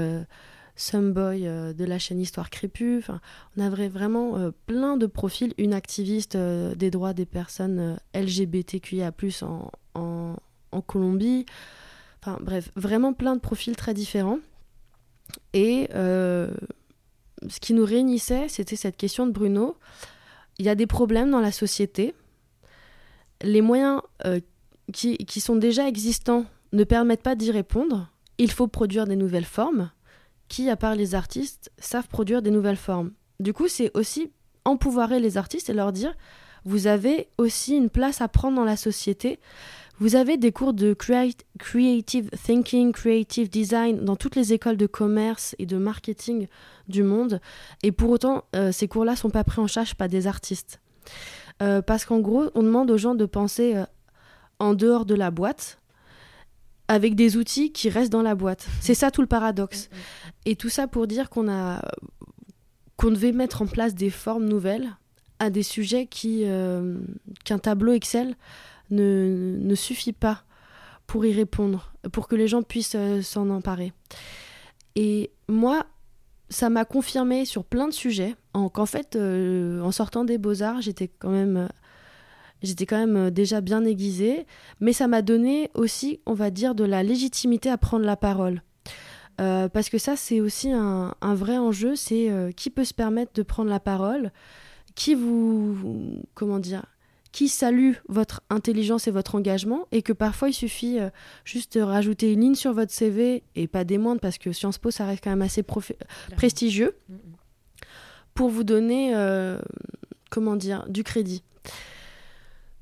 B: Some Boy de la chaîne Histoire Crépue. on avait vraiment plein de profils, une activiste des droits des personnes LGBTQIA+, en, en, en Colombie. Enfin bref, vraiment plein de profils très différents. Et ce qui nous réunissait, c'était cette question de Bruno. Il y a des problèmes dans la société. Les moyens euh, qui, qui, sont déjà existants ne permettent pas d'y répondre. Il faut produire des nouvelles formes. Qui, à part les artistes, savent produire des nouvelles formes? Du coup, c'est aussi empouvoirer les artistes et leur dire, vous avez aussi une place à prendre dans la société. Vous avez des cours de creative thinking, creative design dans toutes les écoles de commerce et de marketing du monde. Et pour autant, euh, ces cours-là sont pas pris en charge par des artistes. Euh, parce qu'en gros, on demande aux gens de penser euh, en dehors de la boîte, avec des outils qui restent dans la boîte. C'est ça tout le paradoxe. Et tout ça pour dire qu'on a qu'on devait mettre en place des formes nouvelles à des sujets qui qu'un tableau Excel ne, ne, suffit pas pour y répondre, pour que les gens puissent euh, s'en emparer. Et moi, ça m'a confirmé sur plein de sujets qu'en fait, euh, en sortant des beaux-arts, j'étais quand même... J'étais quand même déjà bien aiguisée, mais ça m'a donné aussi, on va dire, de la légitimité à prendre la parole. Euh, parce que ça, c'est aussi un, vrai enjeu, c'est qui peut se permettre de prendre la parole, qui vous, comment dire, qui salue votre intelligence et votre engagement et que parfois il suffit euh, juste de rajouter une ligne sur votre CV et pas des moindres parce que Sciences Po ça reste quand même assez prestigieux mm, mm. pour vous donner euh, comment dire du crédit.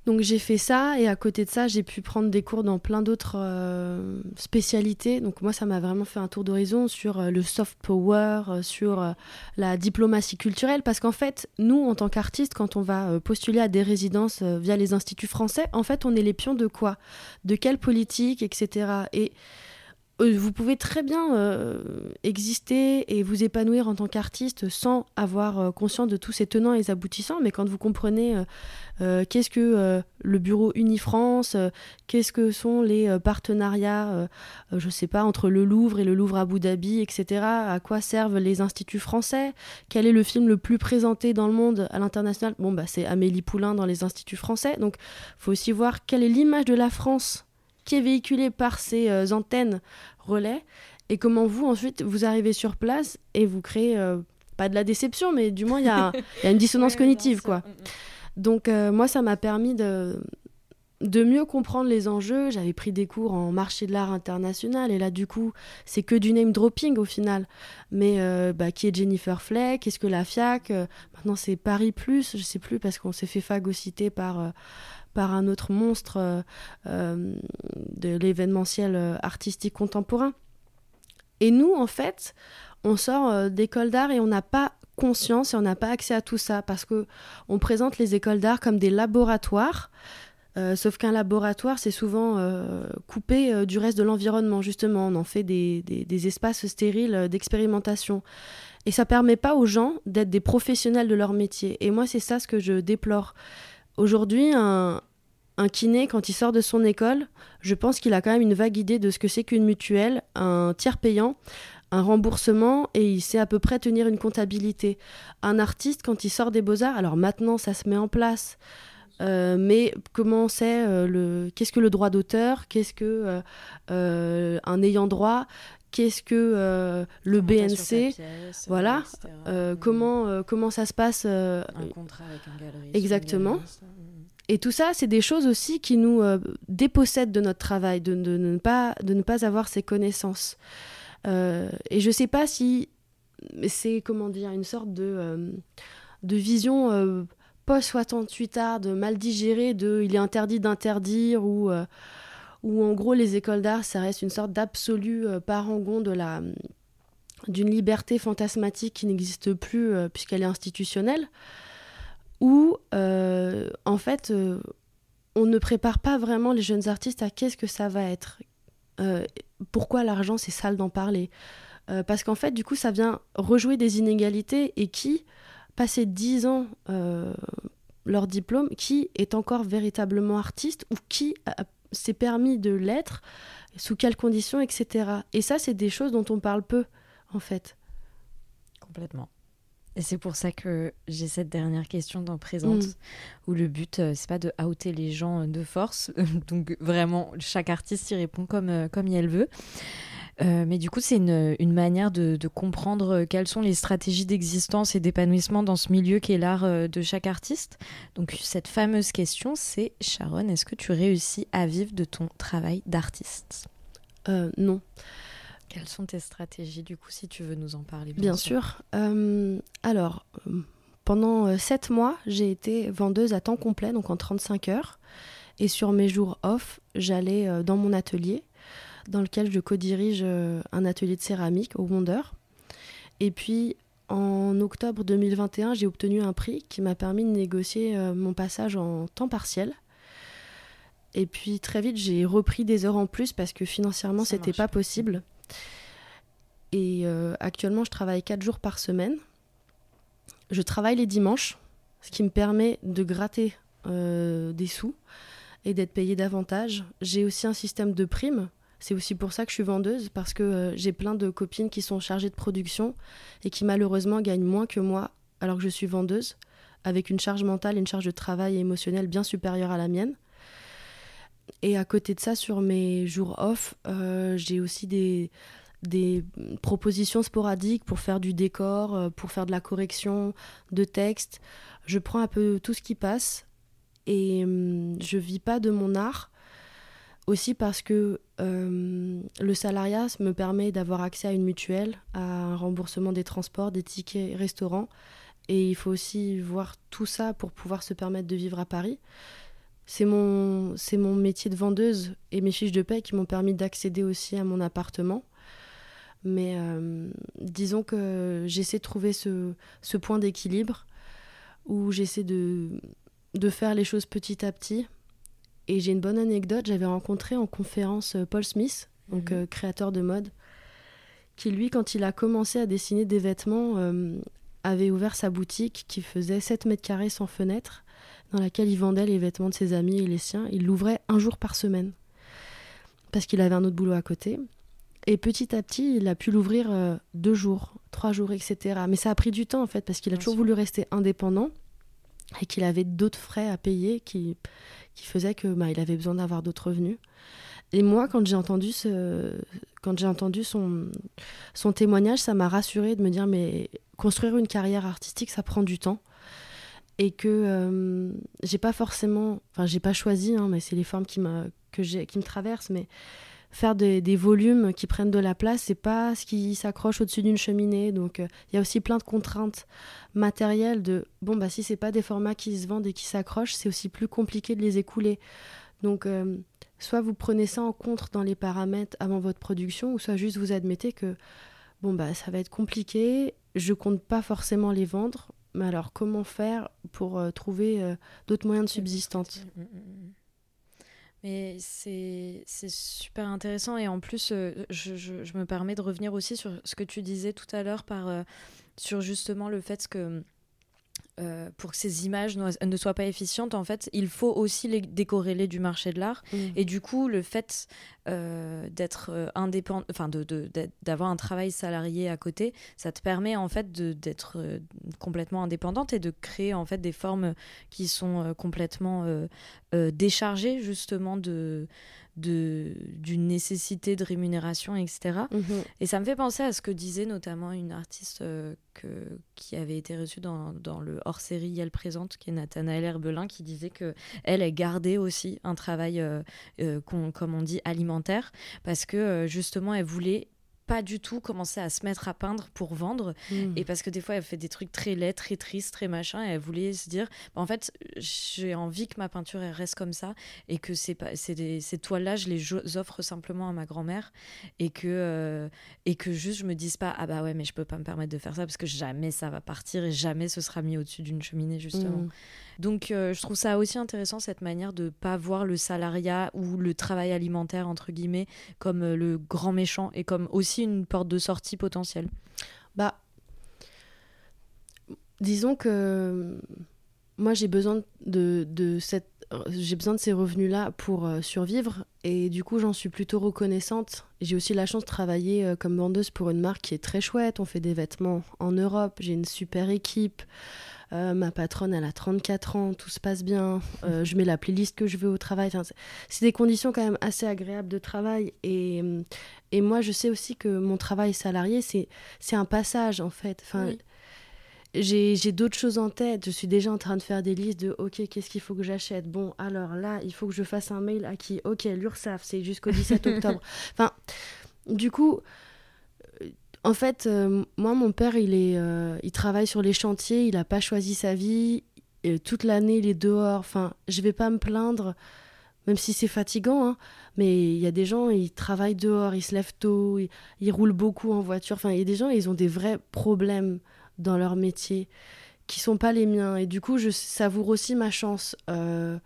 B: Donc j'ai fait ça et à côté de ça, j'ai pu prendre des cours dans plein d'autres euh, spécialités. Donc moi, ça m'a vraiment fait un tour d'horizon sur euh, le soft power, euh, sur la diplomatie culturelle. Parce qu'en fait, nous, en tant qu'artistes, quand on va postuler à des résidences via les instituts français, en fait, on est les pions de quoi? De quelle politique, etc. Et vous pouvez très bien euh, exister et vous épanouir en tant qu'artiste sans avoir euh, conscience de tous ces tenants et aboutissants, mais quand vous comprenez qu'est-ce que le bureau Unifrance, qu'est-ce que sont les partenariats, je sais pas, entre le Louvre et le Louvre Abu Dhabi, etc., à quoi servent les instituts français, quel est le film le plus présenté dans le monde à l'international, bon, bah, c'est Amélie Poulain dans les instituts français, donc il faut aussi voir quelle est l'image de la France qui est véhiculé par ces euh, antennes relais et comment vous ensuite vous arrivez sur place et vous créez euh, pas de la déception mais du moins il y, a une dissonance cognitive quoi. Mm, mm. Donc euh, moi ça m'a permis de de mieux comprendre les enjeux, j'avais pris des cours en marché de l'art international et là du coup c'est que du name dropping au final. Mais bah, qui est Jennifer Fleck Qu'est-ce que la FIAC Maintenant c'est Paris Plus, je sais plus parce qu'on s'est fait phagocyter par par un autre monstre euh, euh, de l'événementiel euh, artistique contemporain. Et nous, en fait, on sort d'école d'art et on n'a pas conscience et on n'a pas accès à tout ça parce que on présente les écoles d'art comme des laboratoires. sauf qu'un laboratoire, c'est souvent coupé du reste de l'environnement, justement. On en fait des, des espaces stériles d'expérimentation. Et ça permet pas aux gens d'être des professionnels de leur métier. Et moi, c'est ça ce que je déplore. Aujourd'hui, un, kiné, quand il sort de son école, je pense qu'il a quand même une vague idée de ce que c'est qu'une mutuelle, un tiers payant, un remboursement, et il sait à peu près tenir une comptabilité. Un artiste, quand il sort des beaux-arts, alors maintenant ça se met en place, euh, mais comment c'est euh, le qu'est-ce que le droit d'auteur qu'est-ce que euh, un ayant droit qu'est-ce que le BNC voilà comment comment ça se passe un
A: contrat avec un galeriste
B: exactement. mm, mm. et tout ça c'est des choses aussi qui nous dépossèdent de notre travail de, de, ne pas de ne pas avoir ces connaissances. Et je sais pas si c'est comment dire une sorte de de vision post-68 art, de mal digéré, de il est interdit d'interdire, ou, euh, ou en gros les écoles d'art, ça reste une sorte d'absolu euh, parangon de la d'une liberté fantasmatique qui n'existe plus euh, puisqu'elle est institutionnelle, où en fait on ne prépare pas vraiment les jeunes artistes à qu'est-ce que ça va être. pourquoi l'argent c'est sale d'en parler Parce qu'en fait du coup ça vient rejouer des inégalités et qui passer dix ans euh, leur diplôme, qui est encore véritablement artiste ou qui s'est permis de l'être, sous quelles conditions, etc. Et ça, c'est des choses dont on parle peu, en fait.
A: Complètement. Et c'est pour ça que j'ai cette dernière question dans Présente, mm. où le but, euh, c'est pas de outer les gens euh, de force. Donc vraiment, chaque artiste y répond comme, comme elle veut. Euh, mais du coup, c'est une, manière de, comprendre euh, quelles sont les stratégies d'existence et d'épanouissement dans ce milieu qui est l'art euh, de chaque artiste. Donc, cette fameuse question, c'est Sharon, est-ce que tu réussis à vivre de ton travail d'artiste?
B: Non.
A: Quelles sont tes stratégies, du coup, si tu veux nous en parler
B: Bien, sûr? alors, pendant sept mois, j'ai été vendeuse à temps complet, donc en 35 heures. Et sur mes jours off, j'allais dans mon atelier dans lequel je co-dirige euh, un atelier de céramique au Wonder. Et puis en octobre 2021, j'ai obtenu un prix qui m'a permis de négocier euh, mon passage en temps partiel. Et puis très vite, j'ai repris des heures en plus parce que financièrement, c'était pas possible. Et euh, actuellement, je travaille 4 jours par semaine. Je travaille les dimanches, ce qui me permet de gratter des sous et d'être payé davantage. J'ai aussi un système de primes c'est aussi pour ça que je suis vendeuse, parce que euh, j'ai plein de copines qui sont chargées de production et qui malheureusement gagnent moins que moi alors que je suis vendeuse, avec une charge mentale et une charge de travail émotionnel bien supérieure à la mienne. Et à côté de ça, sur mes jours off, euh, j'ai aussi des, des propositions sporadiques pour faire du décor, euh, pour faire de la correction de texte. Je prends un peu tout ce qui passe et hum, je vis pas de mon art aussi parce que euh, le salariat me permet d'avoir accès à une mutuelle, à un remboursement des transports, des tickets restaurants. Et il faut aussi voir tout ça pour pouvoir se permettre de vivre à Paris. c'est mon, mon métier de vendeuse et mes fiches de paie qui m'ont permis d'accéder aussi à mon appartement. Mais euh, disons que j'essaie de trouver ce, ce point d'équilibre où j'essaie de, de faire les choses petit à petit. Et j'ai une bonne anecdote, j'avais rencontré en conférence Paul Smith, donc mhm. créateur de mode, qui lui, quand il a commencé à dessiner des vêtements, avait ouvert sa boutique qui faisait 7 mètres carrés sans fenêtre, dans laquelle il vendait les vêtements de ses amis et les siens. Il l'ouvrait un jour par semaine, parce qu'il avait un autre boulot à côté. Et petit à petit, il a pu l'ouvrir euh, deux jours, trois jours, etc. Mais ça a pris du temps, en fait, parce qu'il a toujours voulu rester indépendant et qu'il avait d'autres frais à payer qui, qui faisaient que bah, il avait besoin d'avoir d'autres revenus. Et moi, quand j'ai entendu, ce, quand j'ai entendu son, son témoignage, ça m'a rassurée de me dire, mais construire une carrière artistique, ça prend du temps. Et que euh, j'ai pas forcément, enfin, j'ai pas choisi, hein, mais c'est les formes qui, que qui me traversent, mais faire des, des, volumes qui prennent de la place, c'est pas ce qui s'accroche au-dessus d'une cheminée. Donc euh, il y a aussi plein de contraintes matérielles de bon bah si c'est pas des formats qui se vendent et qui s'accrochent, c'est aussi plus compliqué de les écouler. Donc euh, soit vous prenez ça en compte dans les paramètres avant votre production, ou soit juste vous admettez que bon bah ça va être compliqué, je compte pas forcément les vendre, mais alors comment faire pour euh, trouver d'autres moyens de subsistance?
A: Mais c'est super intéressant et en plus, je, je, je, me permets de revenir aussi sur ce que tu disais tout à l'heure par sur justement le fait que euh, pour que ces images ne soient pas efficientes, en fait, il faut aussi les décorréler du marché de l'art. Mm. Et du coup, le fait euh, d'être euh, indépendant, enfin, d'avoir un travail salarié à côté, ça te permet en fait d'être complètement indépendante et de créer en fait des formes qui sont complètement déchargées justement de d'une nécessité de rémunération, etc. Mhm. Et ça me fait penser à ce que disait notamment une artiste euh, que, qui avait été reçue dans, dans le hors-série Elle Présente, qui est Nathanaël Herbelin, qui disait que elle, est gardée aussi un travail, euh, euh, comme on dit, alimentaire, parce que justement, elle voulait pas du tout commencer à se mettre à peindre pour vendre. Hmm. Et parce que des fois, elle fait des trucs très laids, très tristes, très machin. Et elle voulait se dire, bah, en fait, j'ai envie que ma peinture elle reste comme ça. Et que c'est pas, ces toiles-là, je les offre simplement à ma grand-mère. Et, que euh, et que juste, je me dise pas, ah bah ouais, mais je peux pas me permettre de faire ça parce que jamais ça va partir et jamais ce sera mis au-dessus d'une cheminée, justement. Hmm. Donc euh, je trouve ça aussi intéressant cette manière de pas voir le salariat ou le travail alimentaire entre guillemets comme euh, le grand méchant et comme aussi une porte de sortie potentielle.
B: Bah disons que moi j'ai besoin de, de cette j'ai besoin de ces revenus-là pour euh, survivre et du coup j'en suis plutôt reconnaissante. J'ai aussi la chance de travailler comme vendeuse pour une marque qui est très chouette. On fait des vêtements en Europe, j'ai une super équipe. Euh, ma patronne, elle a 34 ans, tout se passe bien, euh, je mets la playlist que je veux au travail. c'est des conditions quand même assez agréables de travail. Et, et moi, je sais aussi que mon travail salarié, c'est un passage en fait. Enfin, J'ai d'autres choses en tête. Je suis déjà en train de faire des listes de OK, qu'est-ce qu'il faut que j'achète? Bon, alors là, il faut que je fasse un mail à qui? OK, l'URSSAF, c'est jusqu'au 17 octobre. Enfin, du coup, en fait, euh, moi, mon père, il, est, euh, il travaille sur les chantiers, il n'a pas choisi sa vie. Toute l'année, il est dehors. Enfin, je vais pas me plaindre, même si c'est fatigant. Hein. mais il y a des gens, ils travaillent dehors, ils se lèvent tôt, ils, roulent beaucoup en voiture. Enfin, il y a des gens, ils ont des vrais problèmes dans leur métier qui sont pas les miens. Et du coup, je savoure aussi ma chance. Euh,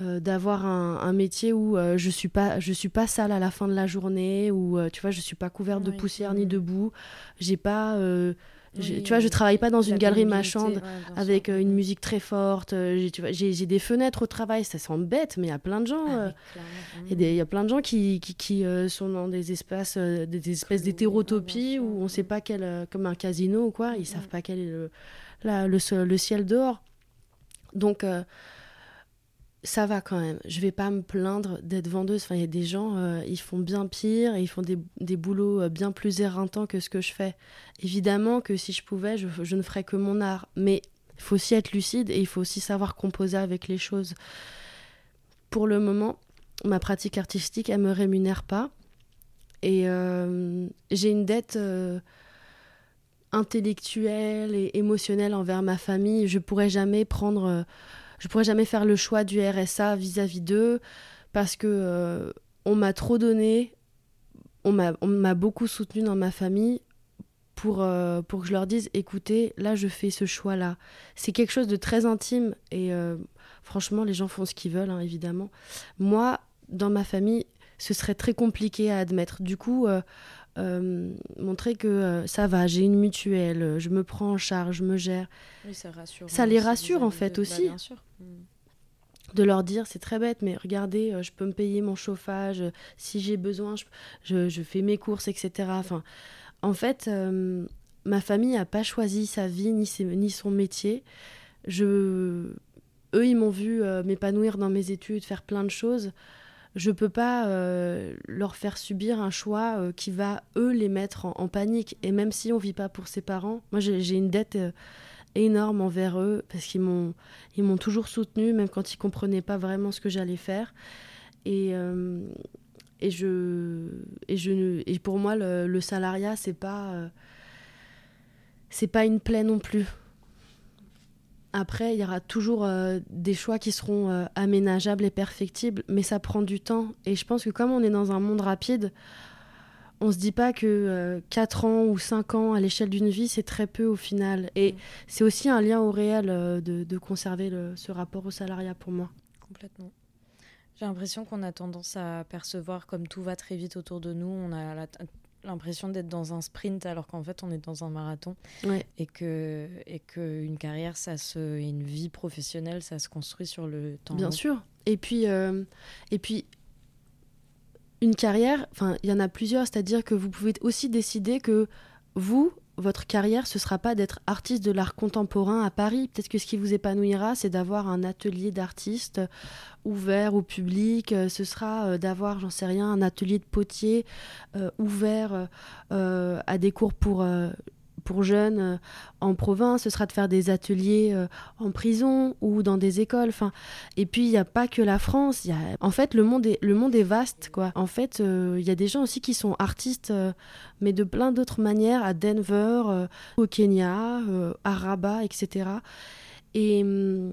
B: d'avoir un, métier où euh, je suis pas je suis pas sale à la fin de la journée où euh, tu vois je suis pas couverte de poussière ni de boue j'ai pas tu vois je travaille pas dans une galerie marchande avec une musique très forte j'ai des fenêtres au travail ça semble bête mais il y a plein de gens ah il y a plein de gens qui, qui, qui sont dans des espaces des, espèces d'hétérotopies où on sait pas quel comme un casino ou quoi ils savent pas quel est le, le, le, ciel dehors. Donc ça va quand même. Je vais pas me plaindre d'être vendeuse. Enfin, il y a des gens, euh, ils font bien pire ils font des, des, boulots euh, bien plus éreintants que ce que je fais. Évidemment que si je pouvais, je, je ne ferais que mon art. Mais il faut aussi être lucide et il faut aussi savoir composer avec les choses. Pour le moment, ma pratique artistique, elle me rémunère pas. Et euh, j'ai une dette intellectuelle et émotionnelle envers ma famille. Je pourrais jamais prendre je pourrais jamais faire le choix du RSA vis-à-vis d'eux parce que euh, on m'a trop donné, on m'a beaucoup soutenu dans ma famille pour, euh, pour que je leur dise écoutez, là je fais ce choix-là. C'est quelque chose de très intime et euh, franchement, les gens font ce qu'ils veulent, hein, évidemment. Moi, dans ma famille, ce serait très compliqué à admettre. Du coup, montrer que ça va, j'ai une mutuelle, je me prends en charge, je me gère.
A: ça,
B: les rassure en fait aussi. Bah, bien sûr. Hmm de leur dire c'est très bête mais regardez euh, je peux me payer mon chauffage euh, si j'ai besoin je, je, fais mes courses etc enfin en fait euh, ma famille n'a pas choisi sa vie ni, ni son métier je eux ils m'ont vu m'épanouir dans mes études faire plein de choses je peux pas leur faire subir un choix qui va eux les mettre en, panique. Et même si on vit pas pour ses parents moi j'ai une dette énorme envers eux parce qu'ils m'ont toujours soutenu même quand ils comprenaient pas vraiment ce que j'allais faire. Et euh, et je et je et pour moi le, salariat c'est pas euh, c'est pas une plaie non plus après il y aura toujours euh, des choix qui seront aménageables et perfectibles mais ça prend du temps et je pense que comme on est dans un monde rapide on se dit pas que 4 euh, ans ou 5 ans à l'échelle d'une vie, c'est très peu au final. Et mm. c'est aussi un lien au réel euh, de, conserver ce rapport au salariat pour moi.
A: Complètement. J'ai l'impression qu'on a tendance à percevoir comme tout va très vite autour de nous. On a l'impression d'être dans un sprint alors qu'en fait on est dans un marathon. Et que et que une carrière ça se une vie professionnelle ça se construit sur le temps
B: bien sûr. Et puis euh, et puis une carrière, enfin, il y en a plusieurs, c'est-à-dire que vous pouvez aussi décider que vous, votre carrière, ce sera pas d'être artiste de l'art contemporain à Paris. Peut-être que ce qui vous épanouira, c'est d'avoir un atelier d'artiste ouvert au public. Euh, ce sera euh, d'avoir, j'en sais rien, un atelier de potier euh, ouvert à des cours pour pour jeunes euh, en province, ce sera de faire des ateliers euh, en prison ou dans des écoles. Et puis il n'y a pas que la France. En fait, le monde est le monde est vaste, quoi. En fait, euh, il y a des gens aussi qui sont artistes, mais de plein d'autres manières, à Denver, au Kenya, à Rabat, etc. Et, mm,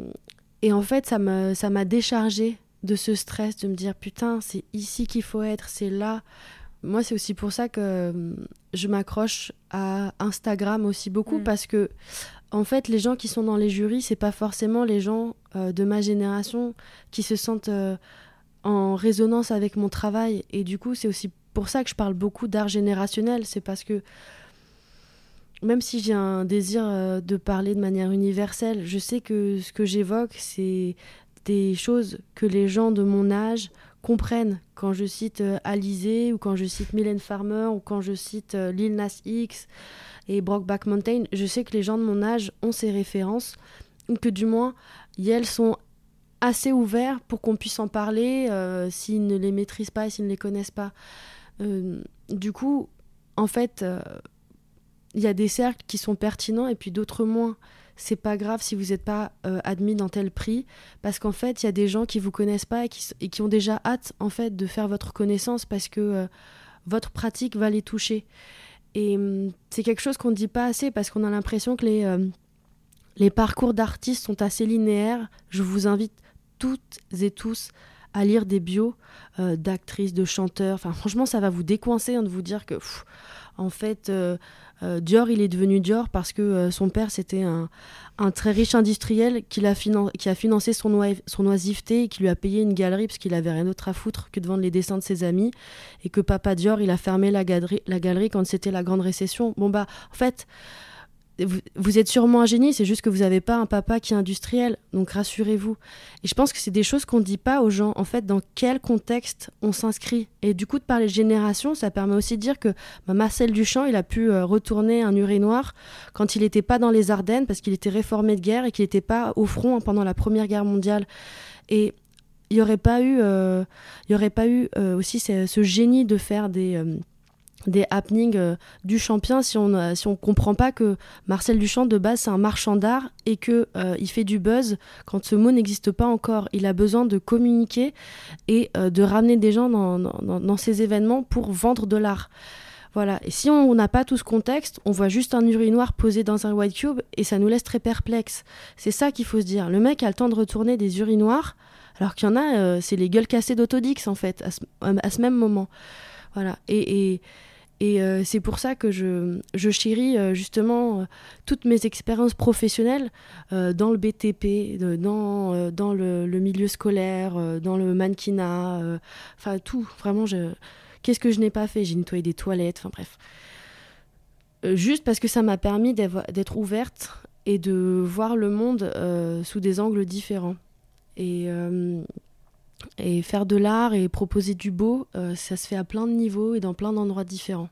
B: et en fait, ça m'a ça m'a déchargé de ce stress, de me dire putain, c'est ici qu'il faut être, c'est là moi, c'est aussi pour ça que euh, je m'accroche à Instagram aussi beaucoup mm. parce que, en fait, les gens qui sont dans les jurys, c'est pas forcément les gens euh, de ma génération qui se sentent euh, en résonance avec mon travail. Et du coup, c'est aussi pour ça que je parle beaucoup d'art générationnel. C'est parce que même si j'ai un désir de parler de manière universelle, je sais que ce que j'évoque, c'est des choses que les gens de mon âge comprennent quand je cite euh, Alizé ou quand je cite Mylène Farmer ou quand je cite euh, Lil Nas X et Brockback Mountain, je sais que les gens de mon âge ont ces références ou que du moins elles sont assez ouverts pour qu'on puisse en parler euh, s'ils ne les maîtrisent pas et s'ils ne les connaissent pas. du coup, en fait, il y a des cercles qui sont pertinents et puis d'autres moins c'est pas grave si vous n'êtes pas euh, admis dans tel prix, parce qu'en fait, il y a des gens qui vous connaissent pas et qui, ont déjà hâte en fait de faire votre connaissance parce que euh, votre pratique va les toucher. Et hum, c'est quelque chose qu'on ne dit pas assez parce qu'on a l'impression que les, euh, les parcours d'artistes sont assez linéaires. Je vous invite toutes et tous à lire des bios d'actrices, de chanteurs. Enfin, franchement, ça va vous décoincer hein, de vous dire que, en fait, Dior, il est devenu Dior parce que euh, son père, c'était un, très riche industriel qui a, qui a financé son, son oisiveté et qui lui a payé une galerie parce qu'il avait rien d'autre à foutre que de vendre les dessins de ses amis. Et que papa Dior, il a fermé la la galerie quand c'était la grande récession. Bon, bah, en fait, vous, êtes sûrement un génie, c'est juste que vous n'avez pas un papa qui est industriel, donc rassurez-vous. Et je pense que c'est des choses qu'on ne dit pas aux gens, en fait, dans quel contexte on s'inscrit. Et du coup, de parler de génération, ça permet aussi de dire que bah, Marcel Duchamp, il a pu euh, retourner un urinoir quand il n'était pas dans les Ardennes, parce qu'il était réformé de guerre et qu'il n'était pas au front pendant la Première Guerre mondiale. Et il n'y aurait pas eu, euh, y aurait pas eu euh, aussi ce, génie de faire des des happenings euh, du champion si on ne si on comprend pas que Marcel Duchamp de base c'est un marchand d'art et que euh, il fait du buzz quand ce mot n'existe pas encore il a besoin de communiquer et euh, de ramener des gens dans, dans, ces événements pour vendre de l'art Voilà. Et si on n'a pas tout ce contexte, on voit juste un urinoir posé dans un white cube et ça nous laisse très perplexes. C'est ça qu'il faut se dire. Le mec a le temps de retourner des urinoirs, alors qu'il y en a, euh, c'est les gueules cassées d'Autodix en fait, à ce, à ce, même moment. Voilà. Et, et euh, c'est pour ça que je, chéris euh, justement toutes mes expériences professionnelles dans le BTP, dans, le, milieu scolaire, dans le mannequinat, enfin tout. Vraiment, Qu'est-ce que je n'ai pas fait? J'ai nettoyé des toilettes, enfin bref. Euh, juste parce que ça m'a permis d'être ouverte et de voir le monde euh, sous des angles différents. Et, euh, et faire de l'art et proposer du beau, ça se fait à plein de niveaux et dans plein d'endroits différents.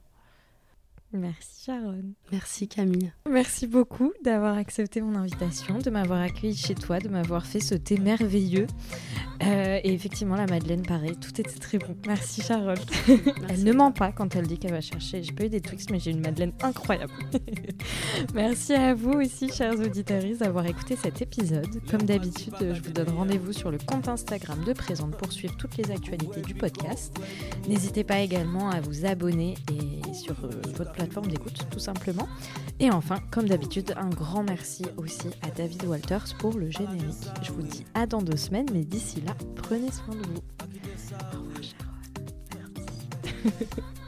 A: Merci Sharon.
B: Merci Camille.
A: Merci beaucoup d'avoir accepté mon invitation, de m'avoir accueilli chez toi, de m'avoir fait ce thé merveilleux. Euh, et effectivement, la Madeleine, pareil, tout était très bon. Merci Sharon. elle ne ment pas quand elle dit qu'elle va chercher. J'ai pas eu des Twix, mais j'ai une Madeleine incroyable. Merci à vous aussi, chers auditeurs, d'avoir écouté cet épisode. Comme d'habitude, je vous donne rendez-vous sur le compte Instagram de Présente pour suivre toutes les actualités du podcast. N'hésitez pas également à vous abonner et sur euh, votre plateforme d'écoute, tout Et enfin, comme d'habitude, un grand merci aussi à David Walters pour le générique. Je vous dis à dans deux semaines, mais d'ici là, prenez soin de vous. Au revoir, Sharon. Merci.